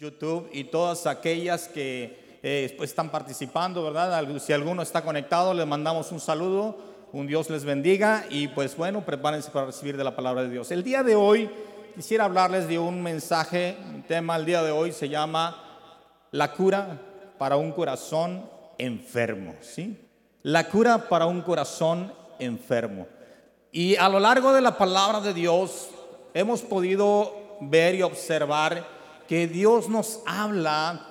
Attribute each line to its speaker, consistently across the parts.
Speaker 1: YouTube y todas aquellas que eh, pues, están participando, ¿verdad? Si alguno está conectado, les mandamos un saludo, un Dios les bendiga y pues bueno, prepárense para recibir de la palabra de Dios. El día de hoy quisiera hablarles de un mensaje, un tema el día de hoy se llama La cura para un corazón enfermo, ¿sí? La cura para un corazón enfermo. Y a lo largo de la palabra de Dios hemos podido ver y observar que Dios nos habla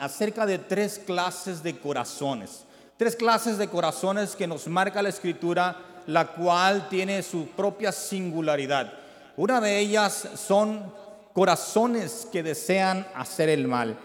Speaker 1: acerca de tres clases de corazones. Tres clases de corazones que nos marca la escritura, la cual tiene su propia singularidad. Una de ellas son corazones que desean hacer el mal.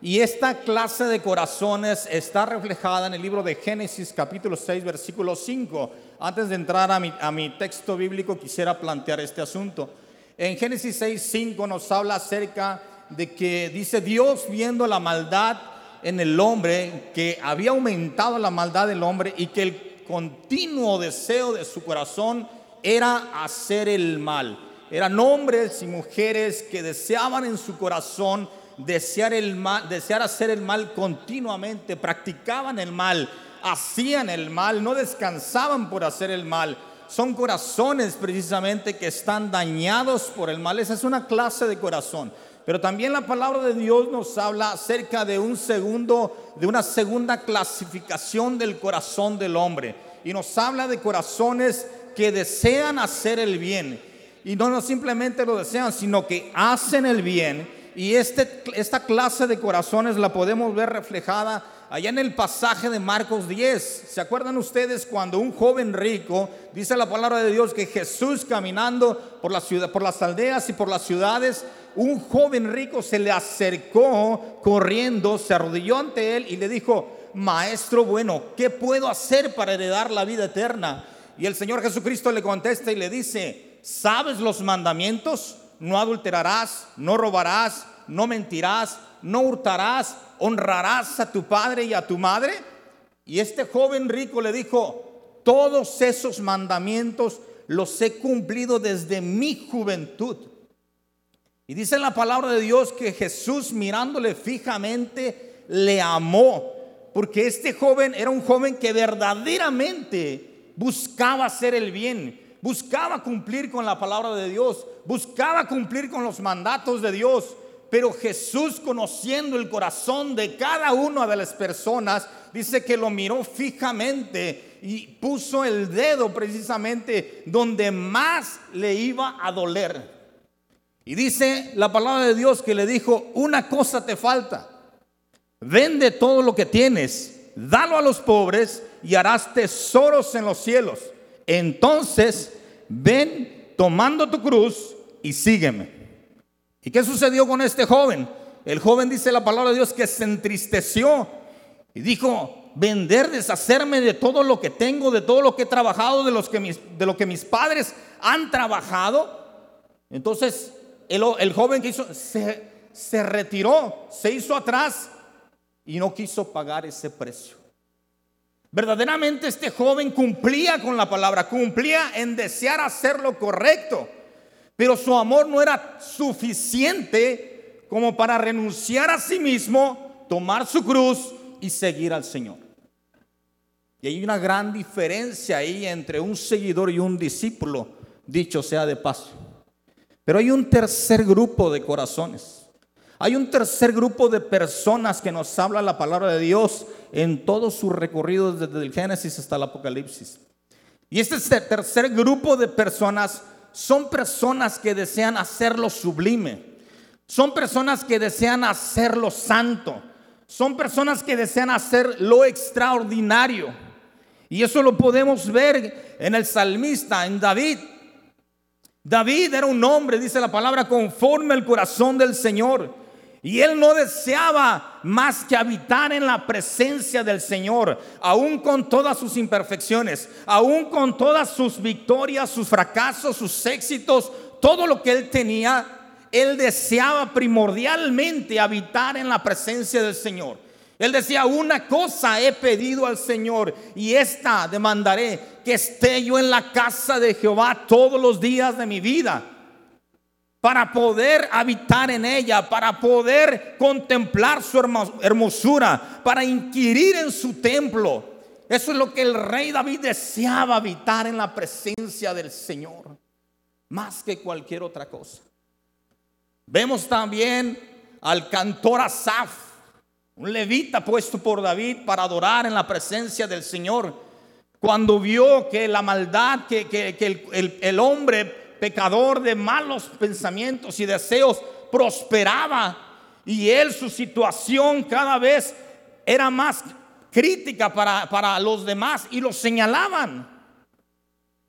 Speaker 1: Y esta clase de corazones está reflejada en el libro de Génesis capítulo 6 versículo 5. Antes de entrar a mi, texto bíblico quisiera plantear este asunto. En Génesis 6, 5 nos habla acerca de que dice Dios viendo la maldad en el hombre, que había aumentado la maldad del hombre y que el continuo deseo de su corazón era hacer el mal. Eran hombres y mujeres que deseaban en su corazón desear el mal, desear hacer el mal continuamente, practicaban el mal, hacían el mal, no descansaban por hacer el mal son corazones precisamente que están dañados por el mal. Esa es una clase de corazón. Pero también la palabra de Dios nos habla acerca de un segundo, de una segunda clasificación del corazón del hombre. Y nos habla de corazones que desean hacer el bien. Y no, no simplemente lo desean, sino que hacen el bien. Y este, esta clase de corazones la podemos ver reflejada allá en el pasaje de Marcos 10. ¿Se acuerdan ustedes cuando un joven rico, dice la palabra de Dios, que Jesús caminando por, la ciudad, por las aldeas y por las ciudades, un joven rico se le acercó corriendo, se arrodilló ante él y le dijo, maestro bueno, ¿qué puedo hacer para heredar la vida eterna? Y el Señor Jesucristo le contesta y le dice, ¿sabes los mandamientos? No adulterarás, no robarás, no mentirás, no hurtarás, honrarás a tu padre y a tu madre. Y este joven rico le dijo, todos esos mandamientos los he cumplido desde mi juventud. Y dice la palabra de Dios que Jesús mirándole fijamente le amó, porque este joven era un joven que verdaderamente buscaba hacer el bien, buscaba cumplir con la palabra de Dios, buscaba cumplir con los mandatos de Dios. Pero Jesús, conociendo el corazón de cada una de las personas, dice que lo miró fijamente y puso el dedo precisamente donde más le iba a doler. Y dice la palabra de Dios que le dijo, una cosa te falta, vende todo lo que tienes, dalo a los pobres y harás tesoros en los cielos. Entonces, ven tomando tu cruz y sígueme. ¿Y qué sucedió con este joven? El joven dice la palabra de Dios que se entristeció y dijo, vender, deshacerme de todo lo que tengo, de todo lo que he trabajado, de, los que mis, de lo que mis padres han trabajado. Entonces el, joven que hizo, se, se retiró, se hizo atrás y no quiso pagar ese precio. Verdaderamente este joven cumplía con la palabra, cumplía en desear hacer lo correcto. Pero su amor no era suficiente como para renunciar a sí mismo, tomar su cruz y seguir al Señor. Y hay una gran diferencia ahí entre un seguidor y un discípulo, dicho sea de paso. Pero hay un tercer grupo de corazones. Hay un tercer grupo de personas que nos habla la palabra de Dios en todo su recorrido desde el Génesis hasta el Apocalipsis. Y este tercer grupo de personas son personas que desean hacerlo sublime. Son personas que desean hacerlo santo. Son personas que desean hacer lo extraordinario. Y eso lo podemos ver en el salmista, en David. David era un hombre, dice la palabra, conforme al corazón del Señor. Y él no deseaba más que habitar en la presencia del Señor, aún con todas sus imperfecciones, aún con todas sus victorias, sus fracasos, sus éxitos, todo lo que él tenía, él deseaba primordialmente habitar en la presencia del Señor. Él decía, una cosa he pedido al Señor y esta demandaré, que esté yo en la casa de Jehová todos los días de mi vida para poder habitar en ella, para poder contemplar su hermosura, para inquirir en su templo. Eso es lo que el rey David deseaba, habitar en la presencia del Señor, más que cualquier otra cosa. Vemos también al cantor Asaf, un levita puesto por David para adorar en la presencia del Señor. Cuando vio que la maldad, que, el, el hombre pecador de malos pensamientos y deseos, prosperaba y él su situación cada vez era más crítica para, para los demás y lo señalaban.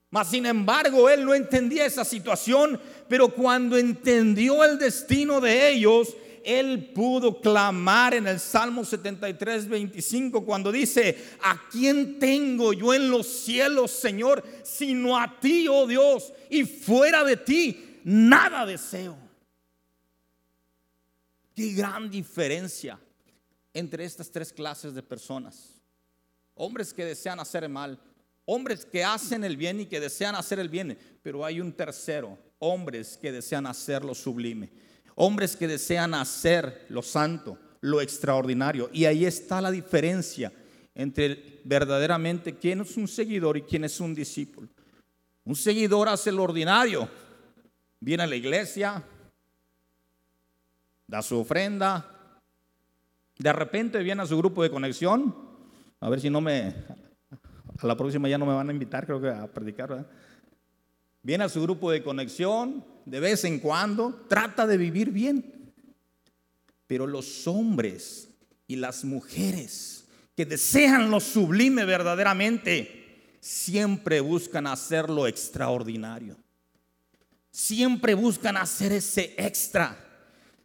Speaker 1: Mas sin embargo, él no entendía esa situación, pero cuando entendió el destino de ellos, él pudo clamar en el Salmo 73, 25, cuando dice, ¿a quién tengo yo en los cielos, Señor, sino a ti, oh Dios? Y fuera de ti, nada deseo. Qué gran diferencia entre estas tres clases de personas. Hombres que desean hacer el mal, hombres que hacen el bien y que desean hacer el bien, pero hay un tercero, hombres que desean hacer lo sublime hombres que desean hacer lo santo, lo extraordinario. Y ahí está la diferencia entre verdaderamente quién es un seguidor y quién es un discípulo. Un seguidor hace lo ordinario, viene a la iglesia, da su ofrenda, de repente viene a su grupo de conexión, a ver si no me, a la próxima ya no me van a invitar, creo que a predicar, Viene a su grupo de conexión, de vez en cuando, trata de vivir bien. Pero los hombres y las mujeres que desean lo sublime verdaderamente, siempre buscan hacer lo extraordinario. Siempre buscan hacer ese extra.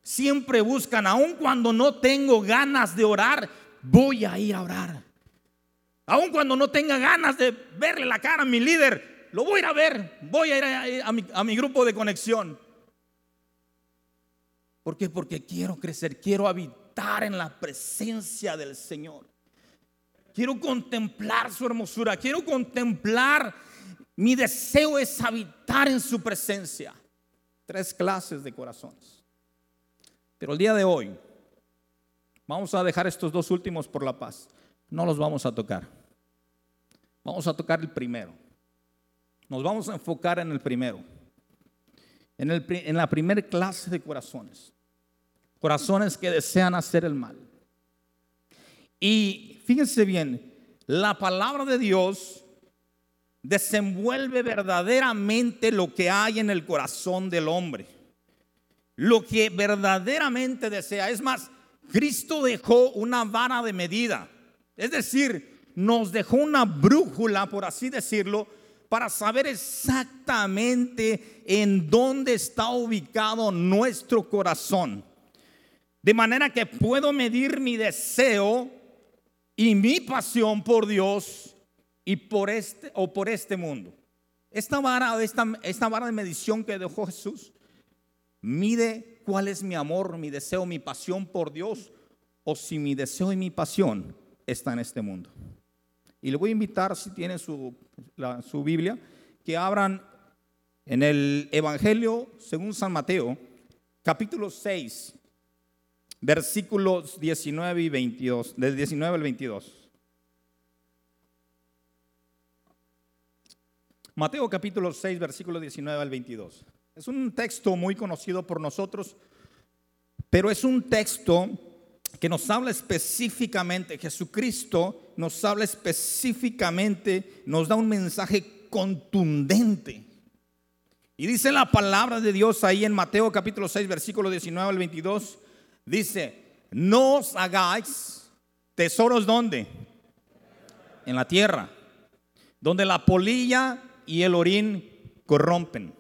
Speaker 1: Siempre buscan, aun cuando no tengo ganas de orar, voy a ir a orar. Aun cuando no tenga ganas de verle la cara a mi líder, lo voy a ir a ver, voy a ir a, mi, grupo de conexión. ¿Por qué? Porque quiero crecer, quiero habitar en la presencia del Señor. Quiero contemplar su hermosura, quiero contemplar, mi deseo es habitar en su presencia. Tres clases de corazones. Pero el día de hoy vamos a dejar estos dos últimos por la paz. No los vamos a tocar. Vamos a tocar el primero. Nos vamos a enfocar en el primero, en, el, en la primera clase de corazones. Corazones que desean hacer el mal. Y fíjense bien, la palabra de Dios desenvuelve verdaderamente lo que hay en el corazón del hombre. Lo que verdaderamente desea. Es más, Cristo dejó una vara de medida. Es decir, nos dejó una brújula, por así decirlo, para saber exactamente en dónde está ubicado nuestro corazón. De manera que puedo medir mi deseo y mi pasión por Dios y por este o por este mundo. Esta vara, esta, esta vara de medición que dejó Jesús mide cuál es mi amor, mi deseo, mi pasión por Dios o si mi deseo y mi pasión está en este mundo. Y le voy a invitar, si tiene su, su Biblia, que abran en el Evangelio según San Mateo, capítulo 6, versículos 19 y 22, del 19 al 22. Mateo capítulo 6, versículo 19 al 22. Es un texto muy conocido por nosotros, pero es un texto que nos habla específicamente, Jesucristo nos habla específicamente, nos da un mensaje contundente. Y dice la palabra de Dios ahí en Mateo capítulo 6, versículo 19 al 22, dice, no os hagáis tesoros donde? En la tierra, donde la polilla y el orín corrompen,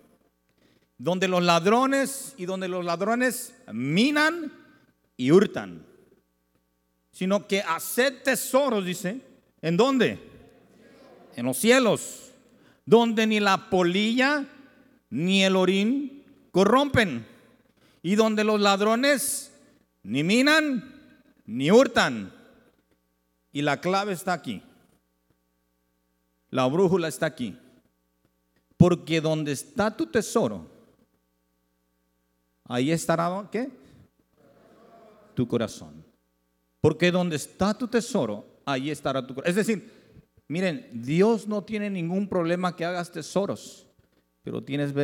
Speaker 1: donde los ladrones y donde los ladrones minan y hurtan sino que haced tesoros, dice, ¿en dónde? En los cielos, donde ni la polilla ni el orín corrompen, y donde los ladrones ni minan ni hurtan. Y la clave está aquí. La brújula está aquí. Porque donde está tu tesoro, ahí estará, ¿qué? Tu corazón. Porque donde está tu tesoro, ahí estará tu corazón. Es decir, miren, Dios no tiene ningún problema que hagas tesoros, pero tienes,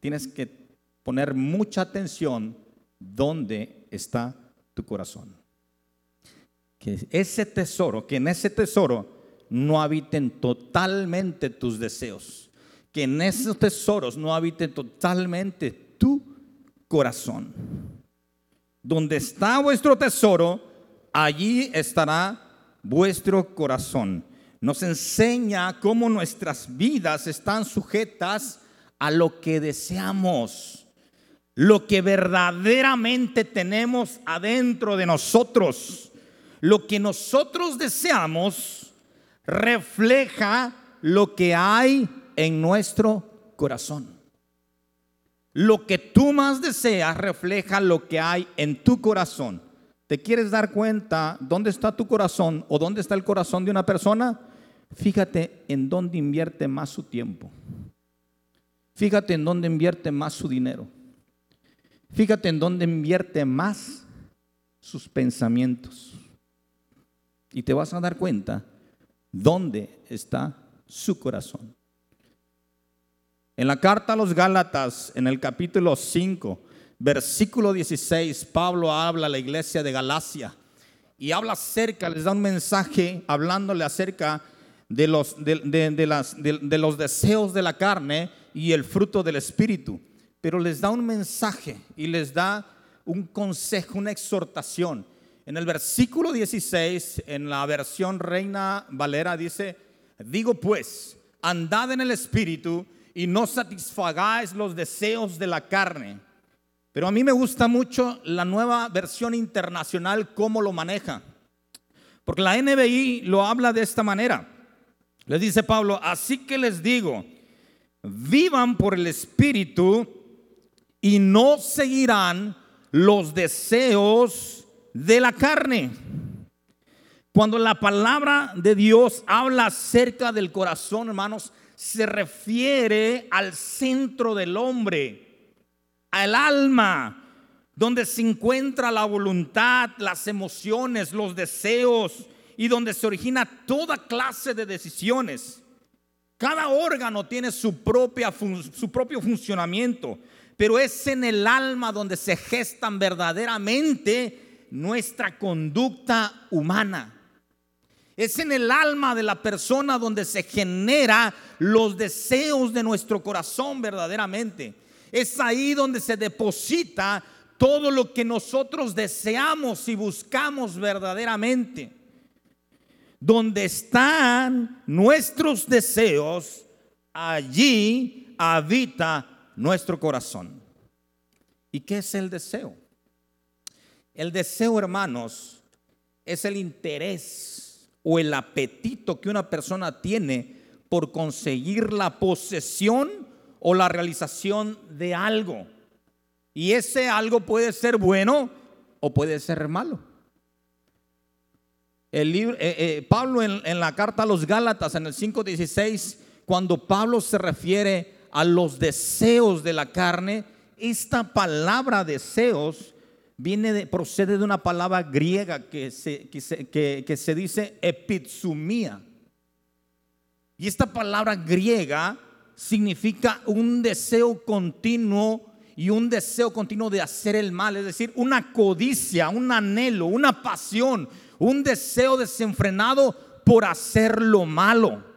Speaker 1: tienes que poner mucha atención donde está tu corazón. Que ese tesoro, que en ese tesoro no habiten totalmente tus deseos. Que en esos tesoros no habite totalmente tu corazón. Donde está vuestro tesoro, allí estará vuestro corazón. Nos enseña cómo nuestras vidas están sujetas a lo que deseamos, lo que verdaderamente tenemos adentro de nosotros. Lo que nosotros deseamos refleja lo que hay en nuestro corazón. Lo que tú más deseas refleja lo que hay en tu corazón. ¿Te quieres dar cuenta dónde está tu corazón o dónde está el corazón de una persona? Fíjate en dónde invierte más su tiempo. Fíjate en dónde invierte más su dinero. Fíjate en dónde invierte más sus pensamientos. Y te vas a dar cuenta dónde está su corazón. En la carta a los Gálatas, en el capítulo 5, versículo 16, Pablo habla a la iglesia de Galacia y habla acerca, les da un mensaje hablándole acerca de los, de, los deseos de la carne y el fruto del espíritu. Pero les da un mensaje y les da un consejo, una exhortación. En el versículo 16, en la versión Reina Valera, dice, digo pues, andad en el espíritu y no satisfagáis los deseos de la carne. Pero a mí me gusta mucho la nueva versión internacional, cómo lo maneja. Porque la NBI lo habla de esta manera. Le dice Pablo, así que les digo, vivan por el Espíritu y no seguirán los deseos de la carne. Cuando la palabra de Dios habla acerca del corazón, hermanos, se refiere al centro del hombre, al alma, donde se encuentra la voluntad, las emociones, los deseos y donde se origina toda clase de decisiones. Cada órgano tiene su, propia, su propio funcionamiento, pero es en el alma donde se gestan verdaderamente nuestra conducta humana. Es en el alma de la persona donde se genera los deseos de nuestro corazón verdaderamente. Es ahí donde se deposita todo lo que nosotros deseamos y buscamos verdaderamente. Donde están nuestros deseos, allí habita nuestro corazón. ¿Y qué es el deseo? El deseo, hermanos, es el interés o el apetito que una persona tiene por conseguir la posesión o la realización de algo. Y ese algo puede ser bueno o puede ser malo. El libro, eh, eh, Pablo en, en, la carta a los Gálatas, en el 5.16, cuando Pablo se refiere a los deseos de la carne, esta palabra deseos viene de, procede de una palabra griega que se, que se, dice epitsumía. Y esta palabra griega significa un deseo continuo y un deseo continuo de hacer el mal, es decir, una codicia, un anhelo, una pasión, un deseo desenfrenado por hacer lo malo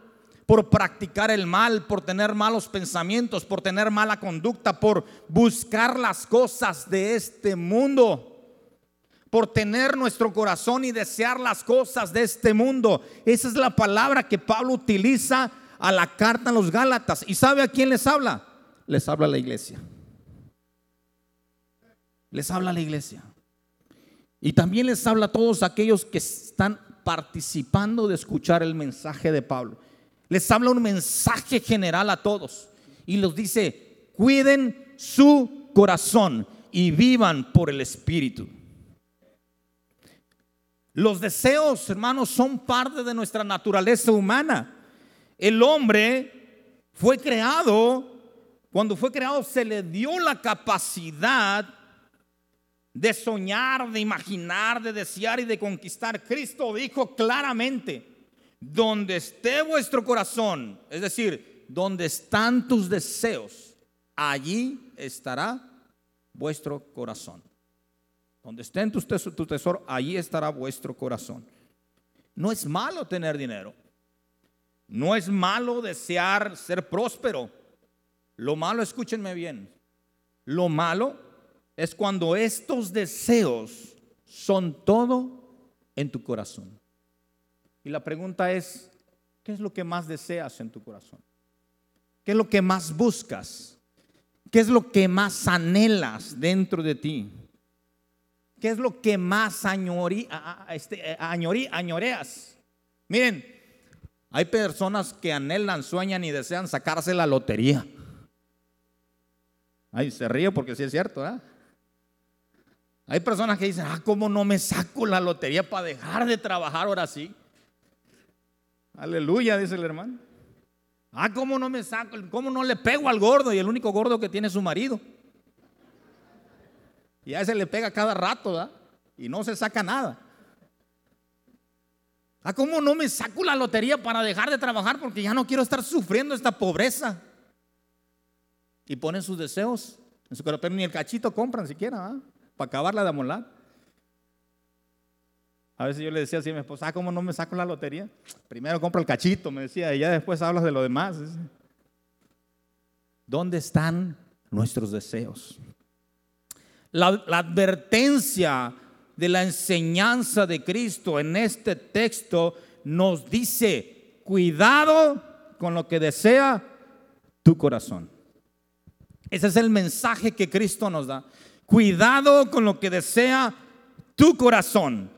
Speaker 1: por practicar el mal, por tener malos pensamientos, por tener mala conducta, por buscar las cosas de este mundo, por tener nuestro corazón y desear las cosas de este mundo. Esa es la palabra que Pablo utiliza a la carta a los Gálatas. ¿Y sabe a quién les habla? Les habla a la iglesia. Les habla a la iglesia. Y también les habla a todos aquellos que están participando de escuchar el mensaje de Pablo. Les habla un mensaje general a todos y los dice, cuiden su corazón y vivan por el Espíritu. Los deseos, hermanos, son parte de nuestra naturaleza humana. El hombre fue creado, cuando fue creado se le dio la capacidad de soñar, de imaginar, de desear y de conquistar. Cristo dijo claramente, donde esté vuestro corazón, es decir, donde están tus deseos, allí estará vuestro corazón. Donde esté tu tesoro, allí estará vuestro corazón. No es malo tener dinero. No es malo desear ser próspero. Lo malo, escúchenme bien, lo malo es cuando estos deseos son todo en tu corazón. Y la pregunta es, ¿qué es lo que más deseas en tu corazón? ¿Qué es lo que más buscas? ¿Qué es lo que más anhelas dentro de ti? ¿Qué es lo que más este, añoreas? Miren, hay personas que anhelan, sueñan y desean sacarse la lotería. Ay, se ríe porque sí es cierto, ¿eh? Hay personas que dicen, ah, ¿cómo no me saco la lotería para dejar de trabajar ahora sí? Aleluya, dice el hermano. Ah, ¿cómo no me saco? ¿Cómo no le pego al gordo? Y el único gordo que tiene es su marido. Y a ese le pega cada rato, ¿verdad? Y no se saca nada. Ah, ¿cómo no me saco la lotería para dejar de trabajar? Porque ya no quiero estar sufriendo esta pobreza. Y ponen sus deseos en su corazón, ni el cachito compran siquiera, ¿verdad? para acabarla de amolar. A veces yo le decía así a mi esposa, ah, ¿cómo no me saco la lotería? Primero compro el cachito, me decía, y ya después hablas de lo demás. ¿Dónde están nuestros deseos? La advertencia de la enseñanza de Cristo en este texto nos dice, cuidado con lo que desea tu corazón. Ese es el mensaje que Cristo nos da. Cuidado con lo que desea tu corazón.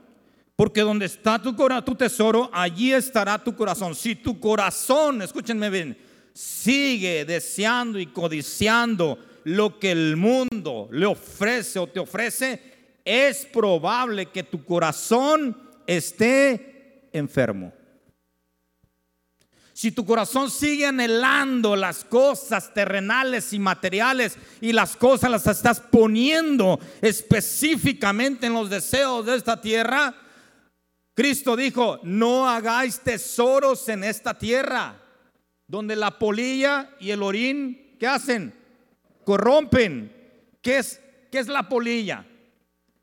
Speaker 1: Porque donde está tu, tu tesoro, allí estará tu corazón. Si tu corazón, escúchenme bien, sigue deseando y codiciando lo que el mundo le ofrece o te ofrece, es probable que tu corazón esté enfermo. Si tu corazón sigue anhelando las cosas terrenales y materiales y las cosas las estás poniendo específicamente en los deseos de esta tierra, Cristo dijo, no hagáis tesoros en esta tierra, donde la polilla y el orín, ¿qué hacen? Corrompen. ¿Qué es, qué es la polilla?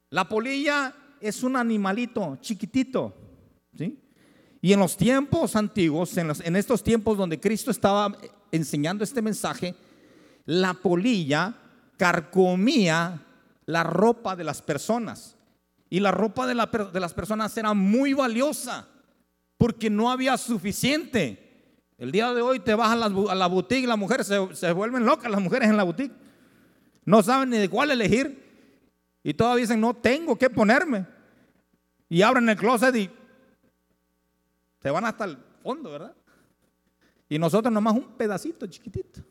Speaker 1: La polilla es un animalito chiquitito, ¿sí? Y en los tiempos antiguos, en, estos tiempos donde Cristo estaba enseñando este mensaje, la polilla carcomía la ropa de las personas. Y la ropa de, las personas era muy valiosa porque no había suficiente. El día de hoy te vas a la, boutique y las mujeres se, vuelven locas, las mujeres en la boutique. No saben ni de cuál elegir. Y todavía dicen, no tengo que ponerme. Y abren el closet y se van hasta el fondo, ¿verdad? Y nosotros nomás un pedacito chiquitito.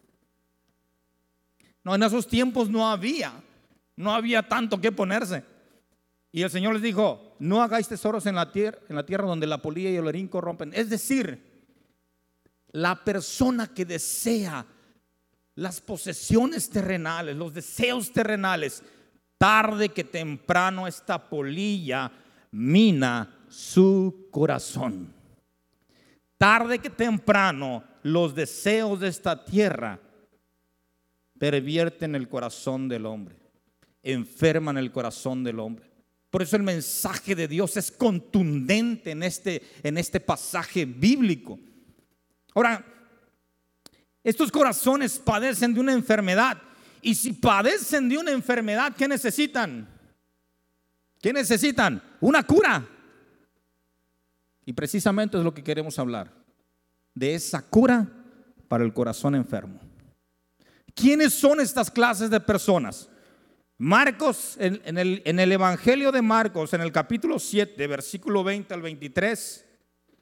Speaker 1: No, en esos tiempos no había, no había tanto que ponerse. Y el Señor les dijo, no hagáis tesoros en la tierra, en la tierra donde la polilla y el orín corrompen. Es decir, la persona que desea las posesiones terrenales, los deseos terrenales, tarde que temprano esta polilla mina su corazón. Tarde que temprano, los deseos de esta tierra pervierten el corazón del hombre, enferman el corazón del hombre. Por eso el mensaje de Dios es contundente en este, en este pasaje bíblico. Ahora, estos corazones padecen de una enfermedad. Y si padecen de una enfermedad, ¿qué necesitan? ¿Qué necesitan? Una cura. Y precisamente es lo que queremos hablar, de esa cura para el corazón enfermo. ¿Quiénes son estas clases de personas? Marcos, en, el, en, el, Evangelio de Marcos, en el capítulo 7, versículo 20 al 23,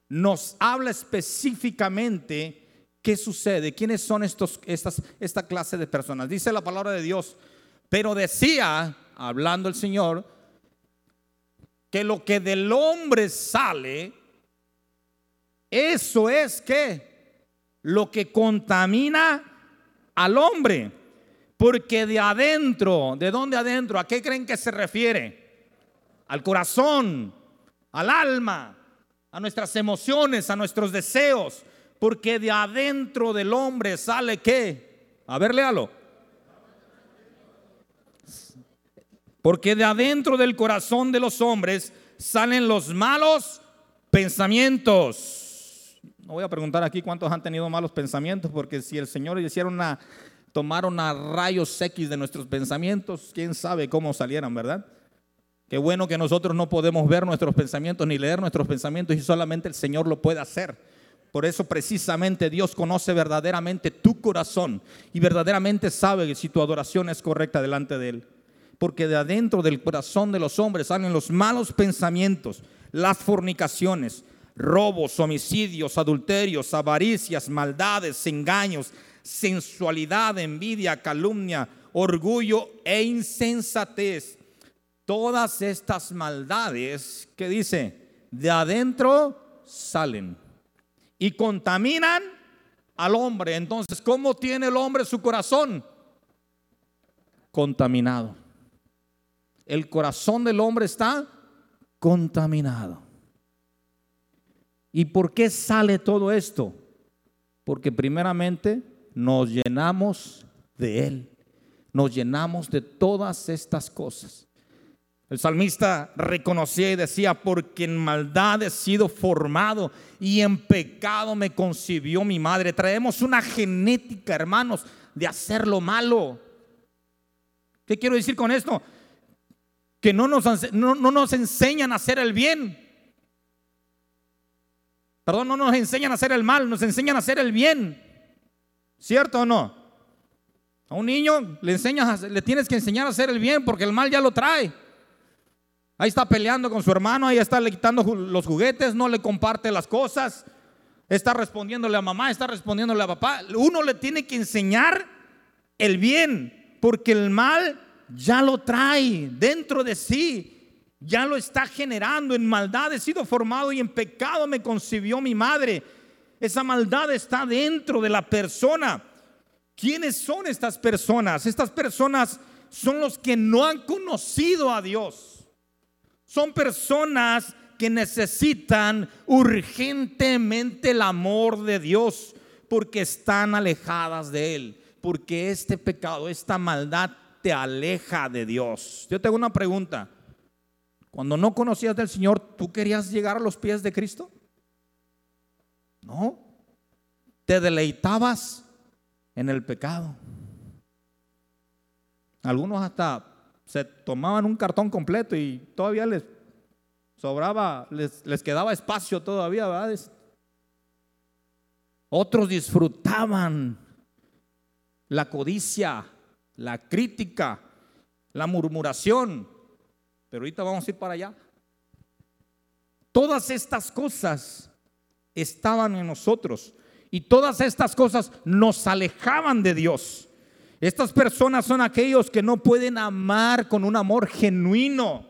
Speaker 1: nos habla específicamente qué sucede, quiénes son estos, estas, esta clase de personas. Dice la palabra de Dios, pero decía, hablando el Señor, que lo que del hombre sale, eso es que lo que contamina al hombre. Porque de adentro, ¿de dónde adentro? ¿A qué creen que se refiere? Al corazón, al alma, a nuestras emociones, a nuestros deseos. Porque de adentro del hombre sale qué? A ver, léalo. Porque de adentro del corazón de los hombres salen los malos pensamientos. No voy a preguntar aquí cuántos han tenido malos pensamientos, porque si el Señor hiciera una, tomaron a rayos X de nuestros pensamientos, quién sabe cómo salieran, ¿verdad? Qué bueno que nosotros no podemos ver nuestros pensamientos ni leer nuestros pensamientos y solamente el Señor lo puede hacer. Por eso precisamente Dios conoce verdaderamente tu corazón y verdaderamente sabe si tu adoración es correcta delante de Él. Porque de adentro del corazón de los hombres salen los malos pensamientos, las fornicaciones, robos, homicidios, adulterios, avaricias, maldades, engaños, sensualidad, envidia, calumnia, orgullo e insensatez. Todas estas maldades que dice, de adentro salen y contaminan al hombre. Entonces, ¿cómo tiene el hombre su corazón? Contaminado. El corazón del hombre está contaminado. ¿Y por qué sale todo esto? Porque primeramente nos llenamos de Él. Nos llenamos de todas estas cosas. El salmista reconocía y decía, porque en maldad he sido formado y en pecado me concibió mi madre. Traemos una genética, hermanos, de hacer lo malo. ¿Qué quiero decir con esto? Que no nos, no, no nos enseñan a hacer el bien. Perdón, no nos enseñan a hacer el mal, nos enseñan a hacer el bien. ¿Cierto o no? A un niño le enseñas, le tienes que enseñar a hacer el bien porque el mal ya lo trae. Ahí está peleando con su hermano, ahí está le quitando los juguetes, no le comparte las cosas, está respondiéndole a mamá, está respondiéndole a papá. Uno le tiene que enseñar el bien, porque el mal ya lo trae dentro de sí, ya lo está generando. En maldad he sido formado y en pecado me concibió mi madre. Esa maldad está dentro de la persona. ¿Quiénes son estas personas? Estas personas son los que no han conocido a Dios. Son personas que necesitan urgentemente el amor de Dios porque están alejadas de Él, porque este pecado, esta maldad te aleja de Dios. Yo tengo una pregunta. Cuando no conocías del Señor, ¿tú querías llegar a los pies de Cristo? No. Te deleitabas en el pecado. Algunos hasta se tomaban un cartón completo y todavía les sobraba, les, les quedaba espacio todavía, ¿verdad? Otros disfrutaban la codicia, la crítica, la murmuración. Pero ahorita vamos a ir para allá. Todas estas cosas estaban en nosotros y todas estas cosas nos alejaban de Dios. Estas personas son aquellos que no pueden amar con un amor genuino.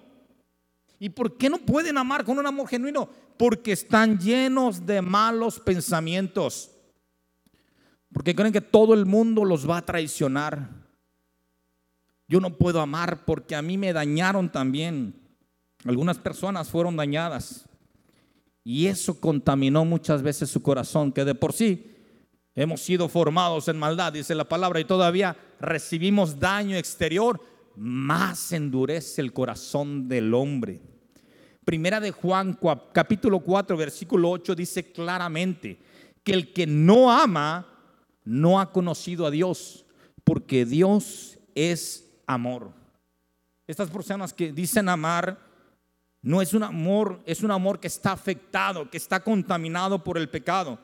Speaker 1: ¿Y por qué no pueden amar con un amor genuino? Porque están llenos de malos pensamientos. Porque creen que todo el mundo los va a traicionar. Yo no puedo amar porque a mí me dañaron también. Algunas personas fueron dañadas. Y eso contaminó muchas veces su corazón, que de por sí Hemos sido formados en maldad, dice la palabra, y todavía recibimos daño exterior, más endurece el corazón del hombre. Primera de Juan capítulo 4 versículo 8 dice claramente que el que no ama no ha conocido a Dios, porque Dios es amor. Estas personas que dicen amar no es un amor, es un amor que está afectado, que está contaminado por el pecado.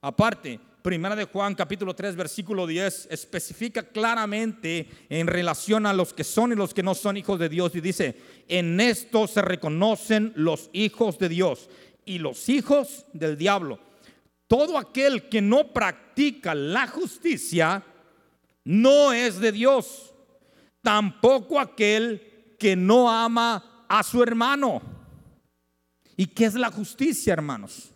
Speaker 1: Aparte, Primera de Juan capítulo 3 versículo 10 especifica claramente en relación a los que son y los que no son hijos de Dios y dice, en esto se reconocen los hijos de Dios y los hijos del diablo. Todo aquel que no practica la justicia no es de Dios. Tampoco aquel que no ama a su hermano. ¿Y qué es la justicia, hermanos?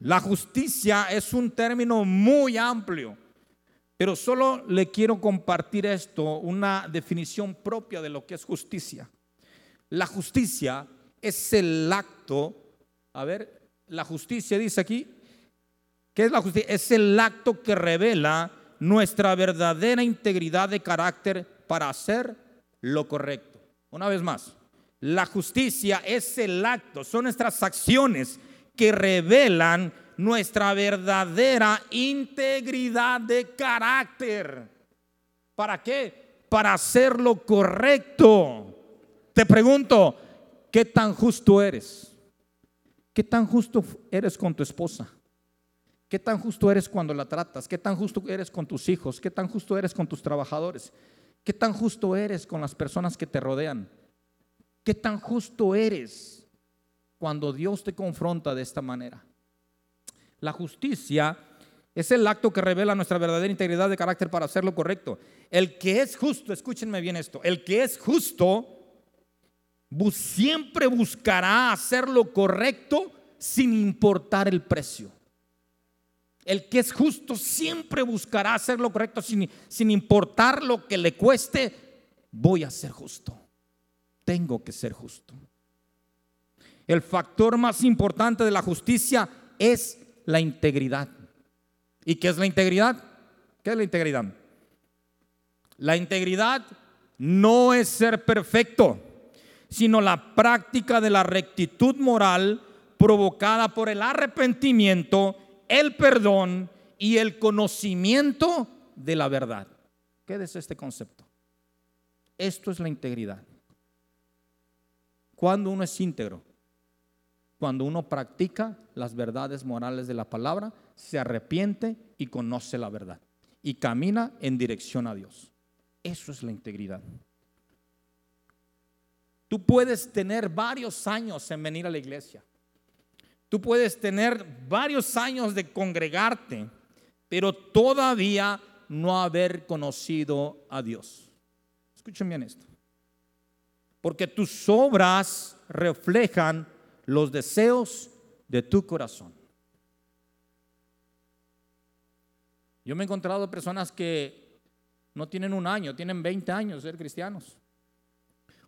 Speaker 1: La justicia es un término muy amplio, pero solo le quiero compartir esto, una definición propia de lo que es justicia. La justicia es el acto, a ver, la justicia dice aquí, ¿qué es la justicia? Es el acto que revela nuestra verdadera integridad de carácter para hacer lo correcto. Una vez más, la justicia es el acto, son nuestras acciones que revelan nuestra verdadera integridad de carácter. ¿Para qué? Para hacer lo correcto. Te pregunto, ¿qué tan justo eres? ¿Qué tan justo eres con tu esposa? ¿Qué tan justo eres cuando la tratas? ¿Qué tan justo eres con tus hijos? ¿Qué tan justo eres con tus trabajadores? ¿Qué tan justo eres con las personas que te rodean? ¿Qué tan justo eres cuando Dios te confronta de esta manera? La justicia es el acto que revela nuestra verdadera integridad de carácter para hacer lo correcto. El que es justo, escúchenme bien esto, el que es justo siempre buscará hacer lo correcto sin importar el precio. El que es justo siempre buscará hacer lo correcto sin, sin importar lo que le cueste. Voy a ser justo. Tengo que ser justo. El factor más importante de la justicia es la integridad. ¿Y qué es la integridad? ¿Qué es la integridad? La integridad no es ser perfecto, sino la práctica de la rectitud moral provocada por el arrepentimiento, el perdón y el conocimiento de la verdad. ¿Qué es este concepto? Esto es la integridad. Cuando uno es íntegro, cuando uno practica las verdades morales de la palabra, se arrepiente y conoce la verdad y camina en dirección a Dios. Eso es la integridad. Tú puedes tener varios años en venir a la iglesia. Tú puedes tener varios años de congregarte, pero todavía no haber conocido a Dios. Escuchen bien esto. Porque tus obras reflejan los deseos de tu corazón. Yo me he encontrado personas que no tienen un año, tienen 20 años de ser cristianos.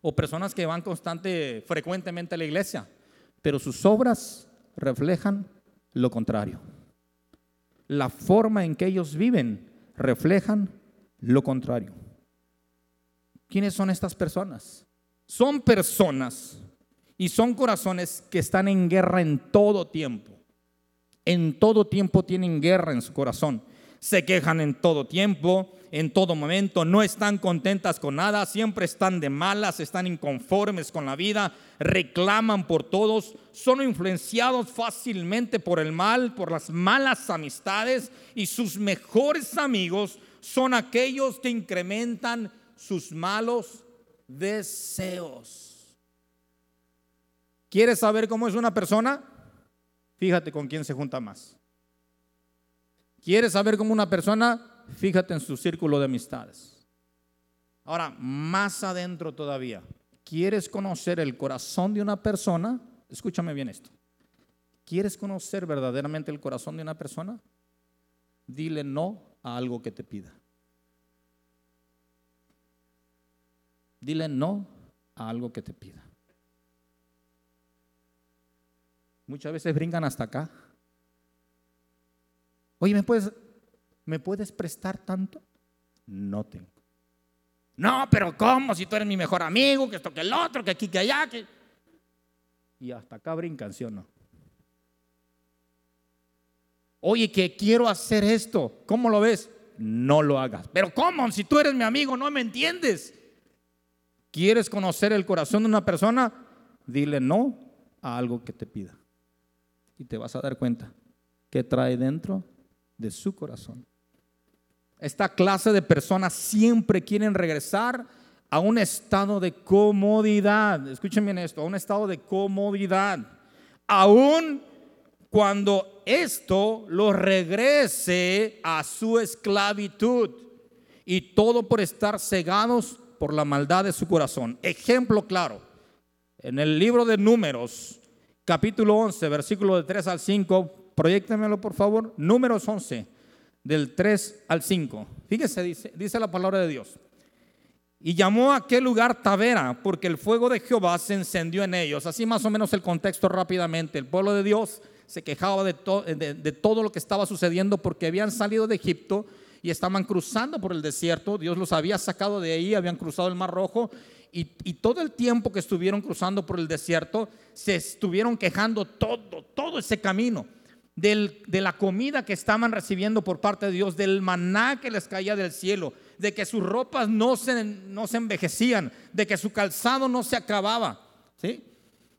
Speaker 1: O personas que van constante, frecuentemente a la iglesia, pero sus obras reflejan lo contrario. La forma en que ellos viven reflejan lo contrario. ¿Quiénes son estas personas? Son personas y son corazones que están en guerra en todo tiempo. En todo tiempo tienen guerra en su corazón. Se quejan en todo tiempo, en todo momento, no están contentas con nada, siempre están de malas, están inconformes con la vida, reclaman por todos, son influenciados fácilmente por el mal, por las malas amistades y sus mejores amigos son aquellos que incrementan sus malos deseos. ¿Quieres saber cómo es una persona? Fíjate con quién se junta más. ¿Quieres saber cómo una persona? Fíjate en su círculo de amistades. Ahora, más adentro todavía, ¿quieres conocer el corazón de una persona? Escúchame bien esto. ¿Quieres conocer verdaderamente el corazón de una persona? Dile no a algo que te pida. Dile no a algo que te pida. Muchas veces brincan hasta acá. Oye, ¿me puedes, ¿me puedes prestar tanto? No tengo. No, pero ¿cómo? Si tú eres mi mejor amigo, que esto, que el otro, que aquí, que allá, que... Y hasta acá brincan, ¿sí o no? Oye, que quiero hacer esto. ¿Cómo lo ves? No lo hagas. Pero ¿cómo? Si tú eres mi amigo, no me entiendes. ¿Quieres conocer el corazón de una persona? Dile no a algo que te pida y te vas a dar cuenta que trae dentro de su corazón. Esta clase de personas siempre quieren regresar a un estado de comodidad. Escuchen bien esto, a un estado de comodidad. Aún cuando esto lo regrese a su esclavitud. Y todo por estar cegados por la maldad de su corazón. Ejemplo claro. En el libro de números, capítulo 11, versículo de 3 al 5, proyectemelo por favor, números 11, del 3 al 5. Fíjese, dice, la palabra de Dios. Y llamó a aquel lugar Tavera, porque el fuego de Jehová se encendió en ellos. Así más o menos el contexto rápidamente. El pueblo de Dios se quejaba de, de, todo lo que estaba sucediendo porque habían salido de Egipto y estaban cruzando por el desierto. Dios los había sacado de ahí, habían cruzado el Mar Rojo y, todo el tiempo que estuvieron cruzando por el desierto se estuvieron quejando todo, todo ese camino de la comida que estaban recibiendo por parte de Dios, del maná que les caía del cielo, de que sus ropas no se, no se envejecían, de que su calzado no se acababa, ¿sí?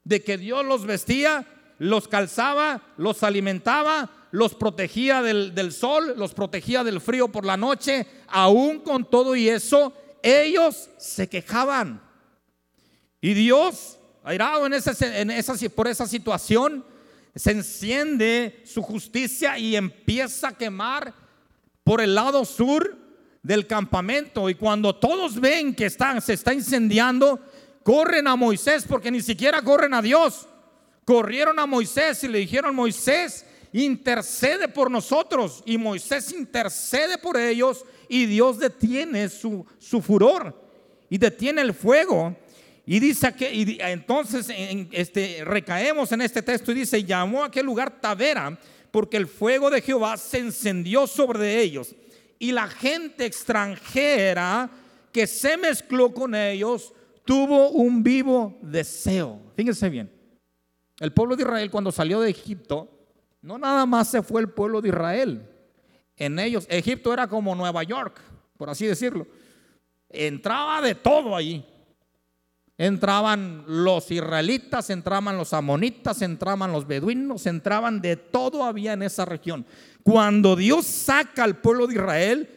Speaker 1: de que Dios los vestía, los calzaba, los alimentaba, los protegía del, del sol, los protegía del frío por la noche, aún con todo y eso, ellos se quejaban. Y Dios, airado en esa, en esa, por esa situación, se enciende su justicia y empieza a quemar por el lado sur del campamento. Y cuando todos ven que están, se está incendiando, corren a Moisés porque ni siquiera corren a Dios. Corrieron a Moisés y le dijeron, Moisés, intercede por nosotros. Y Moisés intercede por ellos y Dios detiene su, su furor y detiene el fuego. Y dice que y entonces en este, recaemos en este texto y dice, llamó a aquel lugar Tavera porque el fuego de Jehová se encendió sobre ellos. Y la gente extranjera que se mezcló con ellos tuvo un vivo deseo. Fíjense bien, el pueblo de Israel cuando salió de Egipto, no nada más se fue el pueblo de Israel. En ellos, Egipto era como Nueva York, por así decirlo. Entraba de todo allí. Entraban los israelitas, entraban los amonitas, entraban los beduinos, entraban de todo había en esa región. Cuando Dios saca al pueblo de Israel,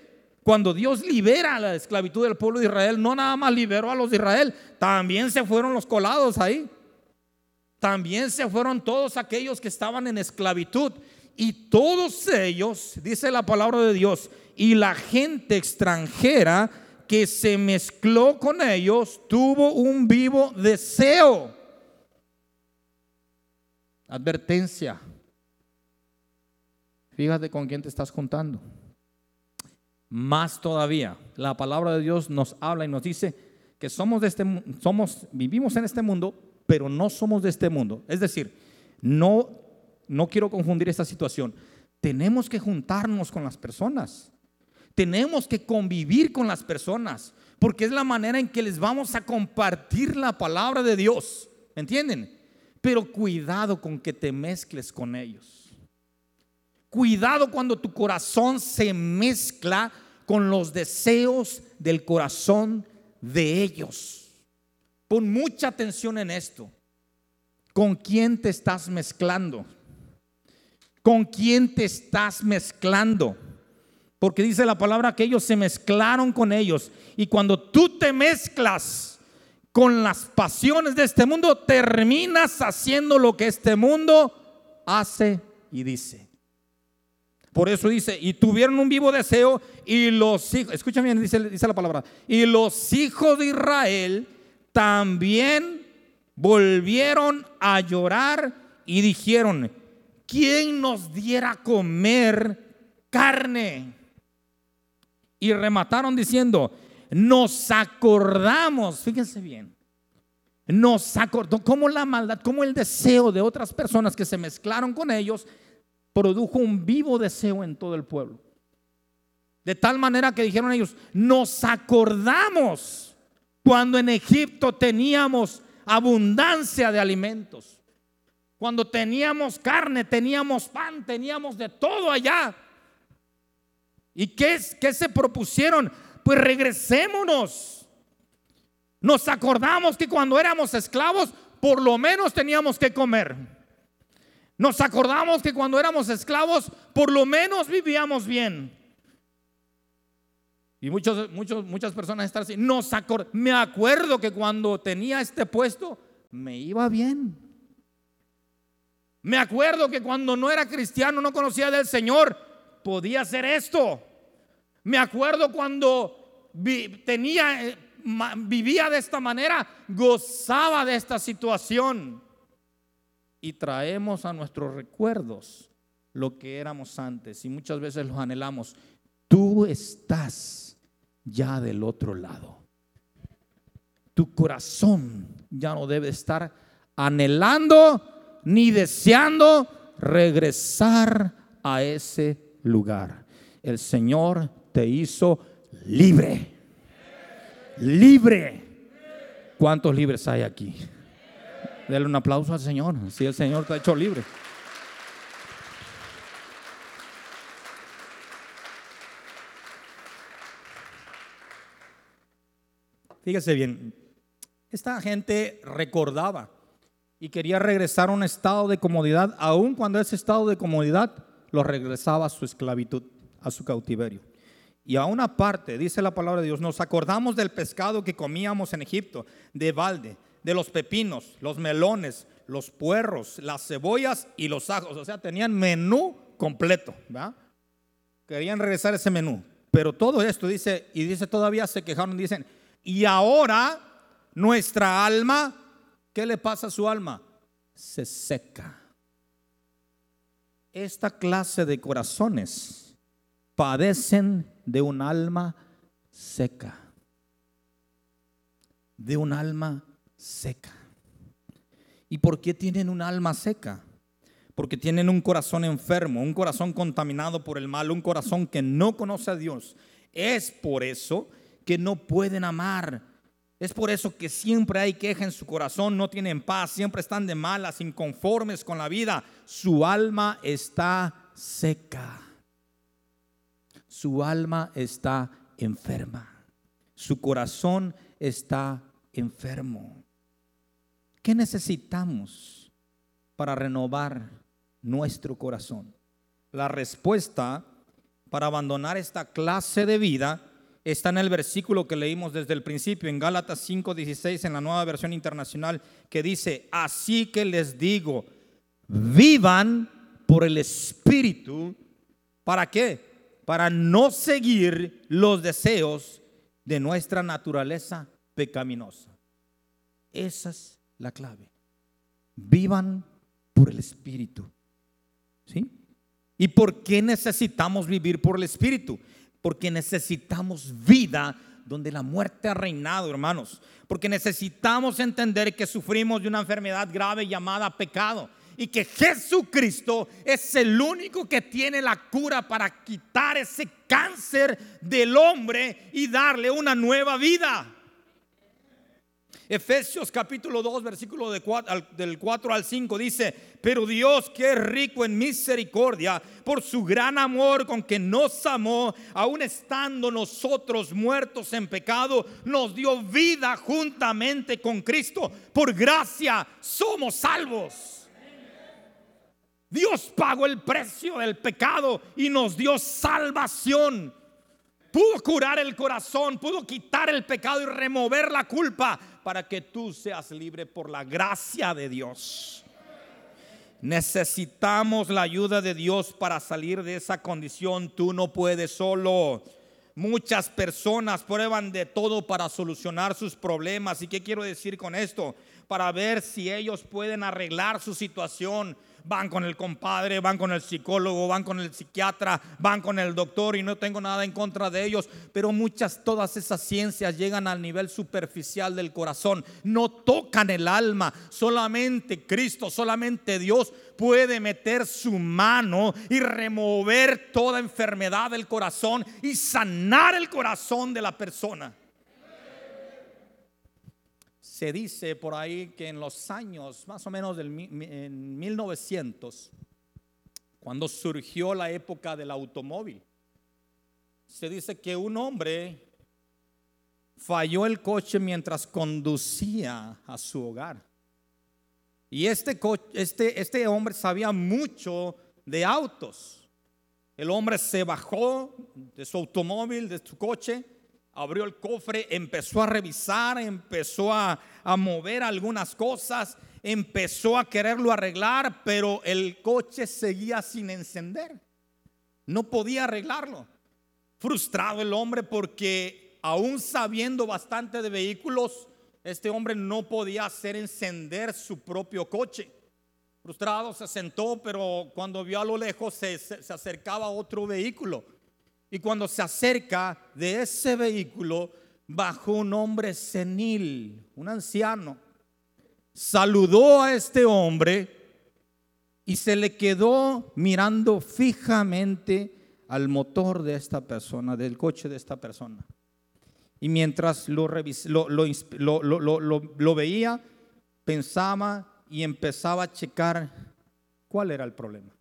Speaker 1: cuando Dios libera la esclavitud del pueblo de Israel, no nada más liberó a los de Israel, también se fueron los colados ahí. También se fueron todos aquellos que estaban en esclavitud. Y todos ellos, dice la palabra de Dios, y la gente extranjera que se mezcló con ellos tuvo un vivo deseo. Advertencia. Fíjate con quién te estás juntando. Más todavía, la palabra de Dios nos habla y nos dice que somos de este somos vivimos en este mundo, pero no somos de este mundo. Es decir, no no quiero confundir esta situación. Tenemos que juntarnos con las personas. Tenemos que convivir con las personas, porque es la manera en que les vamos a compartir la palabra de Dios. ¿Entienden? Pero cuidado con que te mezcles con ellos. Cuidado cuando tu corazón se mezcla con los deseos del corazón de ellos. Pon mucha atención en esto. ¿Con quién te estás mezclando? ¿Con quién te estás mezclando? Porque dice la palabra que ellos se mezclaron con ellos. Y cuando tú te mezclas con las pasiones de este mundo, terminas haciendo lo que este mundo hace y dice. Por eso dice, y tuvieron un vivo deseo y los hijos, escucha bien, dice, dice la palabra, y los hijos de Israel también volvieron a llorar y dijeron, ¿quién nos diera comer carne? Y remataron diciendo, nos acordamos, fíjense bien, nos acordó cómo la maldad, cómo el deseo de otras personas que se mezclaron con ellos produjo un vivo deseo en todo el pueblo. De tal manera que dijeron ellos, nos acordamos cuando en Egipto teníamos abundancia de alimentos, cuando teníamos carne, teníamos pan, teníamos de todo allá. ¿Y qué, qué se propusieron? Pues regresémonos. Nos acordamos que cuando éramos esclavos, por lo menos teníamos que comer. Nos acordamos que cuando éramos esclavos, por lo menos vivíamos bien. Y muchos, muchos, muchas personas están así. Nos me acuerdo que cuando tenía este puesto, me iba bien. Me acuerdo que cuando no era cristiano, no conocía del Señor, podía hacer esto. Me acuerdo cuando tenía, eh, vivía de esta manera, gozaba de esta situación. Y traemos a nuestros recuerdos lo que éramos antes y muchas veces lo anhelamos. Tú estás ya del otro lado. Tu corazón ya no debe estar anhelando ni deseando regresar a ese lugar. El Señor te hizo libre. Libre. ¿Cuántos libres hay aquí? Dele un aplauso al Señor. Si el Señor te ha hecho libre. Fíjese bien, esta gente recordaba y quería regresar a un estado de comodidad, aun cuando ese estado de comodidad lo regresaba a su esclavitud, a su cautiverio. Y a una parte, dice la palabra de Dios, nos acordamos del pescado que comíamos en Egipto, de balde, de los pepinos, los melones, los puerros, las cebollas y los ajos. O sea, tenían menú completo. ¿verdad? Querían regresar ese menú. Pero todo esto dice, y dice todavía se quejaron, dicen, y ahora nuestra alma, ¿qué le pasa a su alma? Se seca. Esta clase de corazones padecen de un alma seca. De un alma seca. ¿Y por qué tienen un alma seca? Porque tienen un corazón enfermo, un corazón contaminado por el mal, un corazón que no conoce a Dios. Es por eso que no pueden amar. Es por eso que siempre hay queja en su corazón, no tienen paz, siempre están de malas, inconformes con la vida. Su alma está seca. Su alma está enferma. Su corazón está enfermo. ¿Qué necesitamos para renovar nuestro corazón? La respuesta para abandonar esta clase de vida está en el versículo que leímos desde el principio, en Gálatas 5:16, en la nueva versión internacional, que dice, así que les digo, vivan por el Espíritu, ¿para qué? Para no seguir los deseos de nuestra naturaleza pecaminosa. Esa es la clave. Vivan por el Espíritu. ¿Sí? ¿Y por qué necesitamos vivir por el Espíritu? Porque necesitamos vida donde la muerte ha reinado, hermanos. Porque necesitamos entender que sufrimos de una enfermedad grave llamada pecado y que Jesucristo es el único que tiene la cura para quitar ese cáncer del hombre y darle una nueva vida. Efesios capítulo 2, versículo del 4 al 5 dice, pero Dios que es rico en misericordia, por su gran amor con que nos amó, aun estando nosotros muertos en pecado, nos dio vida juntamente con Cristo. Por gracia somos salvos. Dios pagó el precio del pecado y nos dio salvación. Pudo curar el corazón, pudo quitar el pecado y remover la culpa para que tú seas libre por la gracia de Dios. Necesitamos la ayuda de Dios para salir de esa condición. Tú no puedes solo. Muchas personas prueban de todo para solucionar sus problemas. ¿Y qué quiero decir con esto? Para ver si ellos pueden arreglar su situación van con el compadre, van con el psicólogo, van con el psiquiatra, van con el doctor y no tengo nada en contra de ellos, pero muchas, todas esas ciencias llegan al nivel superficial del corazón, no tocan el alma, solamente Cristo, solamente Dios puede meter su mano y remover toda enfermedad del corazón y sanar el corazón de la persona. Se dice por ahí que en los años más o menos del en 1900, cuando surgió la época del automóvil, se dice que un hombre falló el coche mientras conducía a su hogar. Y este, este, este hombre sabía mucho de autos. El hombre se bajó de su automóvil, de su coche, abrió el cofre, empezó a revisar, empezó a, mover algunas cosas, empezó a quererlo arreglar, pero el coche seguía sin encender. No podía arreglarlo. Frustrado el hombre porque aún sabiendo bastante de vehículos, este hombre no podía hacer encender su propio coche. Frustrado se sentó, pero cuando vio a lo lejos se, se acercaba otro vehículo. Y cuando se acerca de ese vehículo, bajó un hombre senil, un anciano. Saludó a este hombre y se le quedó mirando fijamente al motor de esta persona, del coche de esta persona. Y mientras lo, lo, veía, pensaba y empezaba a checar cuál era el problema.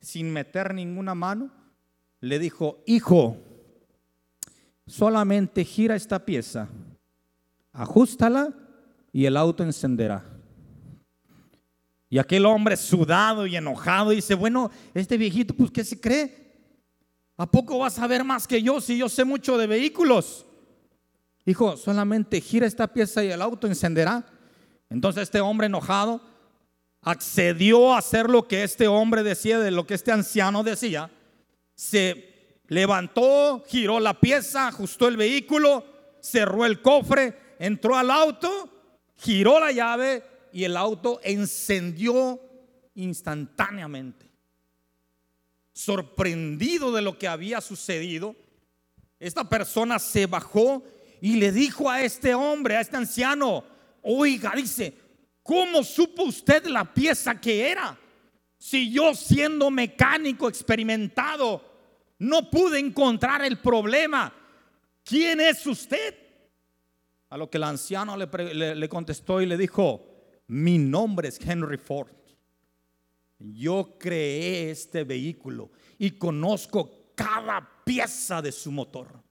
Speaker 1: Sin meter ninguna mano, le dijo, hijo, solamente gira esta pieza, ajustala y el auto encenderá. Y aquel hombre sudado y enojado dice, bueno, este viejito, pues ¿qué se cree? ¿A poco vas a ver más que yo si yo sé mucho de vehículos? Hijo, solamente gira esta pieza y el auto encenderá. Entonces este hombre enojado accedió a hacer lo que este hombre decía, de lo que este anciano decía. Se levantó, giró la pieza, ajustó el vehículo, cerró el cofre, entró al auto, giró la llave y el auto encendió instantáneamente. Sorprendido de lo que había sucedido, esta persona se bajó y le dijo a este hombre, a este anciano, oiga, dice, ¿cómo supo usted la pieza que era? Si yo siendo mecánico experimentado no pude encontrar el problema, ¿quién es usted? A lo que el anciano le, contestó y le dijo, mi nombre es Henry Ford. Yo creé este vehículo y conozco cada pieza de su motor.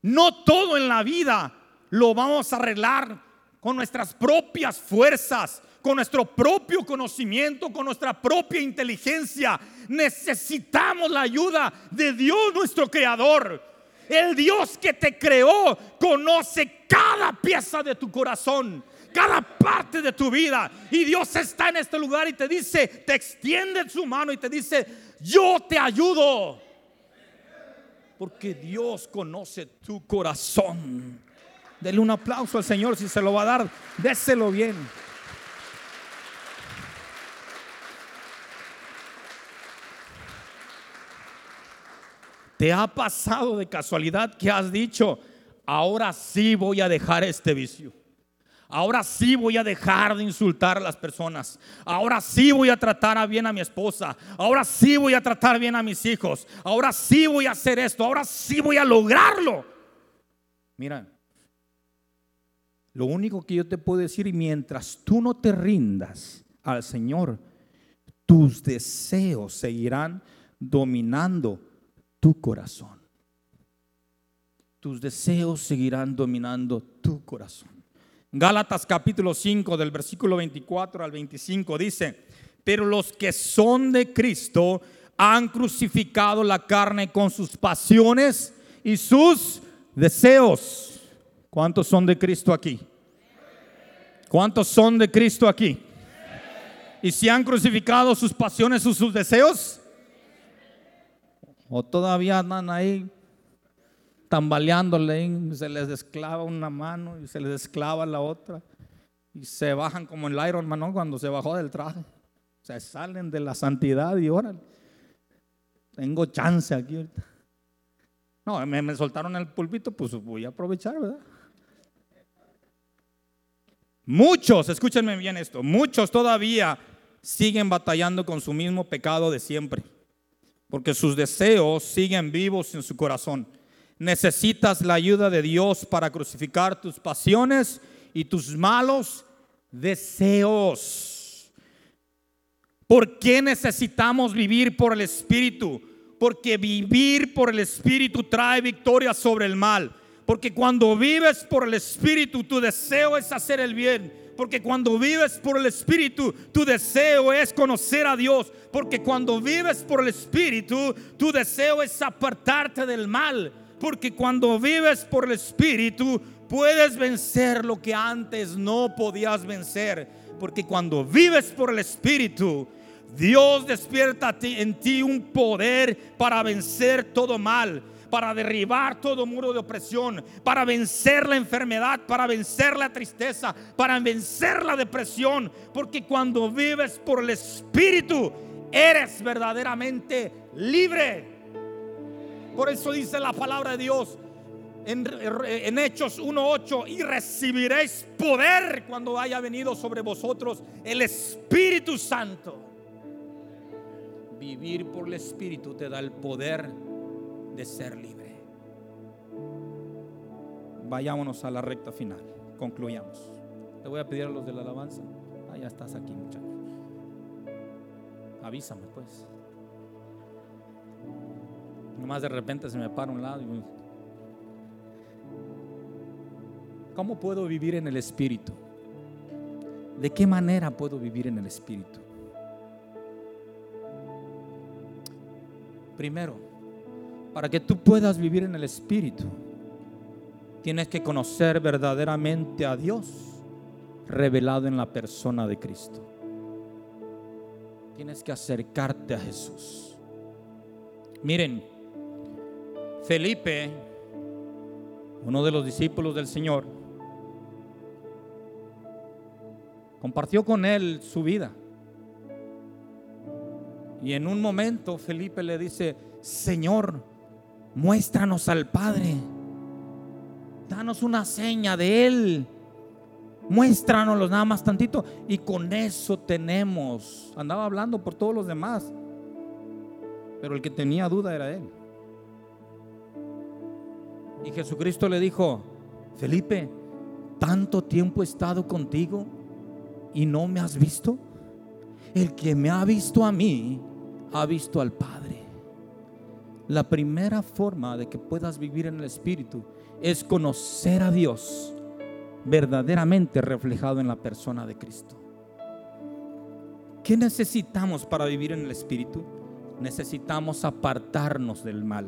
Speaker 1: No todo en la vida lo vamos a arreglar con nuestras propias fuerzas, con nuestro propio conocimiento, con nuestra propia inteligencia. Necesitamos la ayuda de Dios nuestro Creador. El Dios que te creó conoce cada pieza de tu corazón, cada parte de tu vida. Y Dios está en este lugar y te dice, te extiende su mano y te dice, yo te ayudo. Porque Dios conoce tu corazón. Dele un aplauso al Señor si se lo va a dar, déselo bien. ¿Te ha pasado de casualidad que has dicho, ahora sí voy a dejar este vicio? Ahora sí voy a dejar de insultar a las personas. Ahora sí voy a tratar bien a mi esposa. Ahora sí voy a tratar bien a mis hijos. Ahora sí voy a hacer esto. Ahora sí voy a lograrlo. Mira, lo único que yo te puedo decir, mientras tú no te rindas al Señor, tus deseos seguirán dominando tu corazón. Tus deseos seguirán dominando tu corazón. Gálatas capítulo 5 del versículo 24 al 25 dice, pero los que son de Cristo han crucificado la carne con sus pasiones y sus deseos. ¿Cuántos son de Cristo aquí? ¿Cuántos son de Cristo aquí? ¿Y si han crucificado sus pasiones y sus deseos? O todavía andan ahí tambaleándole, se les desclava una mano y se les desclava la otra. Y se bajan como el Iron Man, Cuando se bajó del traje. Se salen de la santidad y ahora tengo chance aquí No, me, me soltaron el pulpito, pues voy a aprovechar, ¿verdad? Muchos, escúchenme bien esto, muchos todavía siguen batallando con su mismo pecado de siempre porque sus deseos siguen vivos en su corazón. Necesitas la ayuda de Dios para crucificar tus pasiones y tus malos deseos. ¿Por qué necesitamos vivir por el Espíritu? Porque vivir por el Espíritu trae victoria sobre el mal. Porque cuando vives por el Espíritu, tu deseo es hacer el bien porque cuando vives por el Espíritu, tu deseo es conocer a Dios. Porque cuando vives por el Espíritu, tu deseo es apartarte del mal. Porque cuando vives por el Espíritu, puedes vencer lo que antes no podías vencer. Porque cuando vives por el Espíritu, Dios despierta en ti un poder para vencer todo mal para derribar todo muro de opresión, para vencer la enfermedad, para vencer la tristeza, para vencer la depresión. Porque cuando vives por el Espíritu, eres verdaderamente libre. Por eso dice la palabra de Dios en, en Hechos 1.8 y recibiréis poder cuando haya venido sobre vosotros el Espíritu Santo. Vivir por el Espíritu te da el poder de ser libre. Vayámonos a la recta final. Concluyamos. Te voy a pedir a los de la alabanza. Ah, ya estás aquí, muchachos. Avísame, pues. Nomás de repente se me para un lado y ¿Cómo puedo vivir en el Espíritu? ¿De qué manera puedo vivir en el Espíritu? Primero, para que tú puedas vivir en el Espíritu, tienes que conocer verdaderamente a Dios revelado en la persona de Cristo. Tienes que acercarte a Jesús. Miren, Felipe, uno de los discípulos del Señor, compartió con él su vida. Y en un momento Felipe le dice, Señor, muéstranos al Padre. Danos una seña de Él. Muéstranos nada más tantito. Y con eso tenemos. Andaba hablando por todos los demás. Pero el que tenía duda era Él. Y Jesucristo le dijo, Felipe, tanto tiempo he estado contigo y no me has visto. El que me ha visto a mí, ha visto al Padre. La primera forma de que puedas vivir en el Espíritu es conocer a Dios verdaderamente reflejado en la persona de Cristo. ¿Qué necesitamos para vivir en el Espíritu? Necesitamos apartarnos del mal.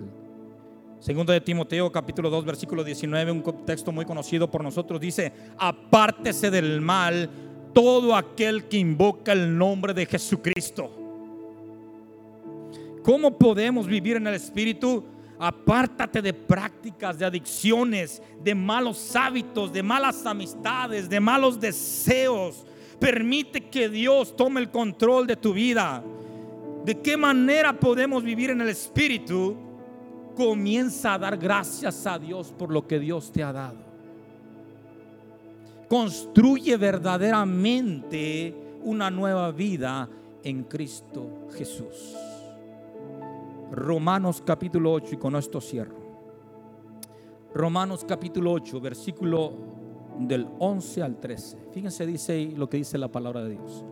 Speaker 1: Segundo de Timoteo capítulo 2 versículo 19, un texto muy conocido por nosotros, dice, apártese del mal todo aquel que invoca el nombre de Jesucristo. ¿Cómo podemos vivir en el Espíritu? Apártate de prácticas, de adicciones, de malos hábitos, de malas amistades, de malos deseos. Permite que Dios tome el control de tu vida. ¿De qué manera podemos vivir en el Espíritu? Comienza a dar gracias a Dios por lo que Dios te ha dado. Construye verdaderamente una nueva vida en Cristo Jesús. Romanos capítulo 8 y con esto cierro. Romanos capítulo 8, versículo del 11 al 13. Fíjense dice lo que dice la palabra de Dios.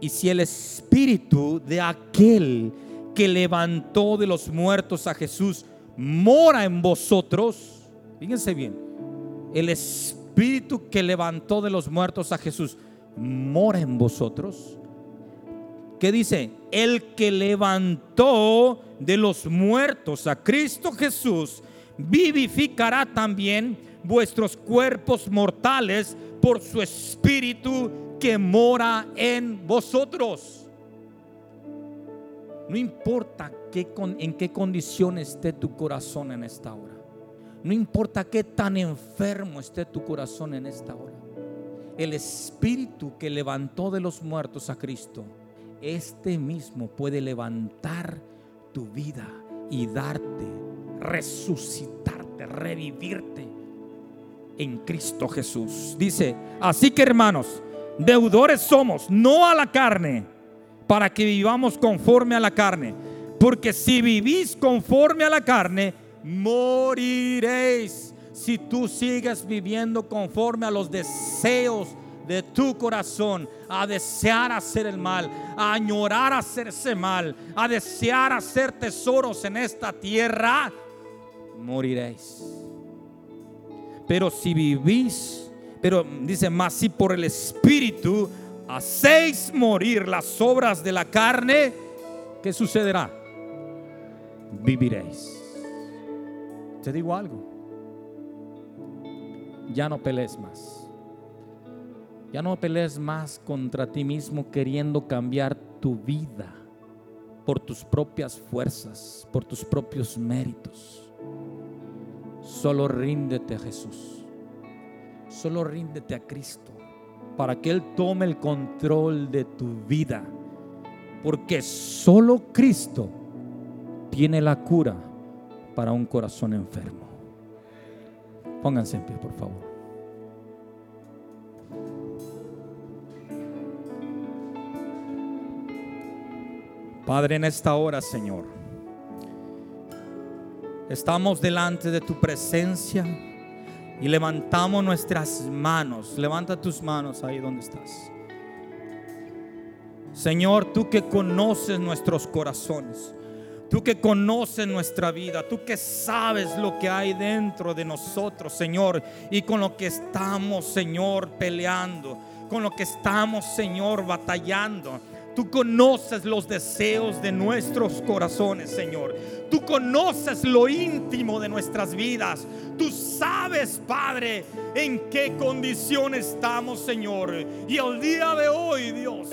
Speaker 1: Y si el espíritu de aquel que levantó de los muertos a Jesús mora en vosotros, fíjense bien, el espíritu que levantó de los muertos a Jesús mora en vosotros. ¿Qué dice? El que levantó de los muertos a Cristo Jesús, vivificará también vuestros cuerpos mortales por su espíritu que mora en vosotros. No importa qué, en qué condición esté tu corazón en esta hora. No importa qué tan enfermo esté tu corazón en esta hora. El espíritu que levantó de los muertos a Cristo este mismo puede levantar tu vida y darte, resucitarte, revivirte en Cristo Jesús. Dice, así que hermanos, deudores somos, no a la carne, para que vivamos conforme a la carne. Porque si vivís conforme a la carne, moriréis. Si tú sigues viviendo conforme a los deseos de tu corazón a desear hacer el mal, a añorar hacerse mal, a desear hacer tesoros en esta tierra, moriréis. Pero si vivís, pero dice más, si por el Espíritu hacéis morir las obras de la carne, ¿qué sucederá? Viviréis. Te digo algo. Ya no pelees más. Ya no pelees más contra ti mismo queriendo cambiar tu vida por tus propias fuerzas, por tus propios méritos. Solo ríndete a Jesús. Solo ríndete a Cristo para que Él tome el control de tu vida. Porque solo Cristo tiene la cura para un corazón enfermo. Pónganse en pie, por favor. Padre, en esta hora, Señor, estamos delante de tu presencia y levantamos nuestras manos. Levanta tus manos ahí donde estás. Señor, tú que conoces nuestros corazones, tú que conoces nuestra vida, tú que sabes lo que hay dentro de nosotros, Señor, y con lo que estamos, Señor, peleando, con lo que estamos, Señor, batallando. Tú conoces los deseos de nuestros corazones, Señor. Tú conoces lo íntimo de nuestras vidas. Tú sabes, Padre, en qué condición estamos, Señor. Y el día de hoy, Dios,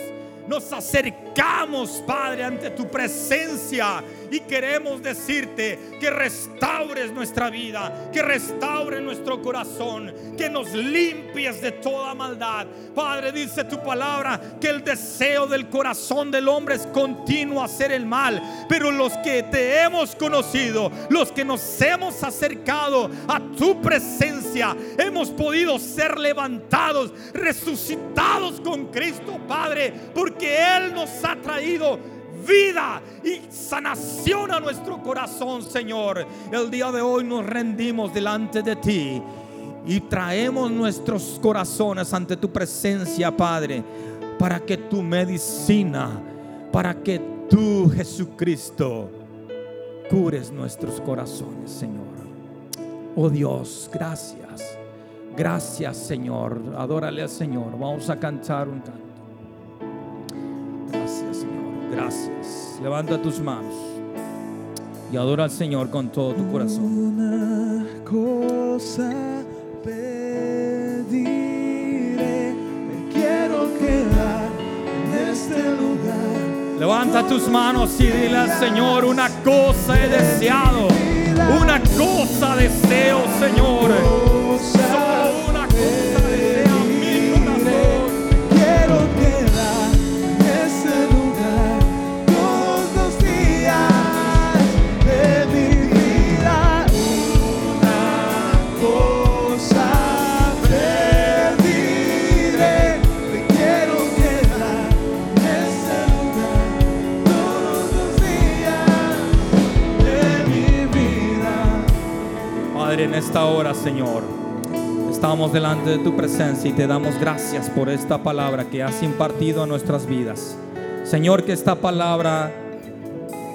Speaker 1: nos acercamos, Padre, ante tu presencia y queremos decirte que restaures nuestra vida, que restaure nuestro corazón, que nos limpies de toda maldad. Padre, dice tu palabra que el deseo del corazón del hombre es continuo hacer el mal, pero los que te hemos conocido, los que nos hemos acercado a tu presencia, hemos podido ser levantados, resucitados con Cristo, Padre, porque Él nos ha traído vida y sanación a nuestro corazón, Señor. El día de hoy nos rendimos delante de ti y traemos nuestros corazones ante tu presencia, Padre, para que tu medicina, para que tú, Jesucristo, cures nuestros corazones, Señor. Oh Dios, gracias. Gracias, Señor. Adórale al Señor. Vamos a cantar un canto. Gracias. Levanta tus manos y adora al Señor con todo tu corazón.
Speaker 2: Una cosa pediré, me quiero quedar en este lugar.
Speaker 1: Levanta tus manos y dile al Señor, una cosa he deseado, una cosa deseo, Señor. Solo una cosa esta hora, Señor, estamos delante de tu presencia y te damos gracias por esta palabra que has impartido a nuestras vidas. Señor, que esta palabra,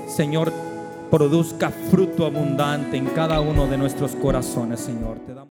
Speaker 1: Señor, produzca fruto abundante en cada uno de nuestros corazones, Señor. Te damos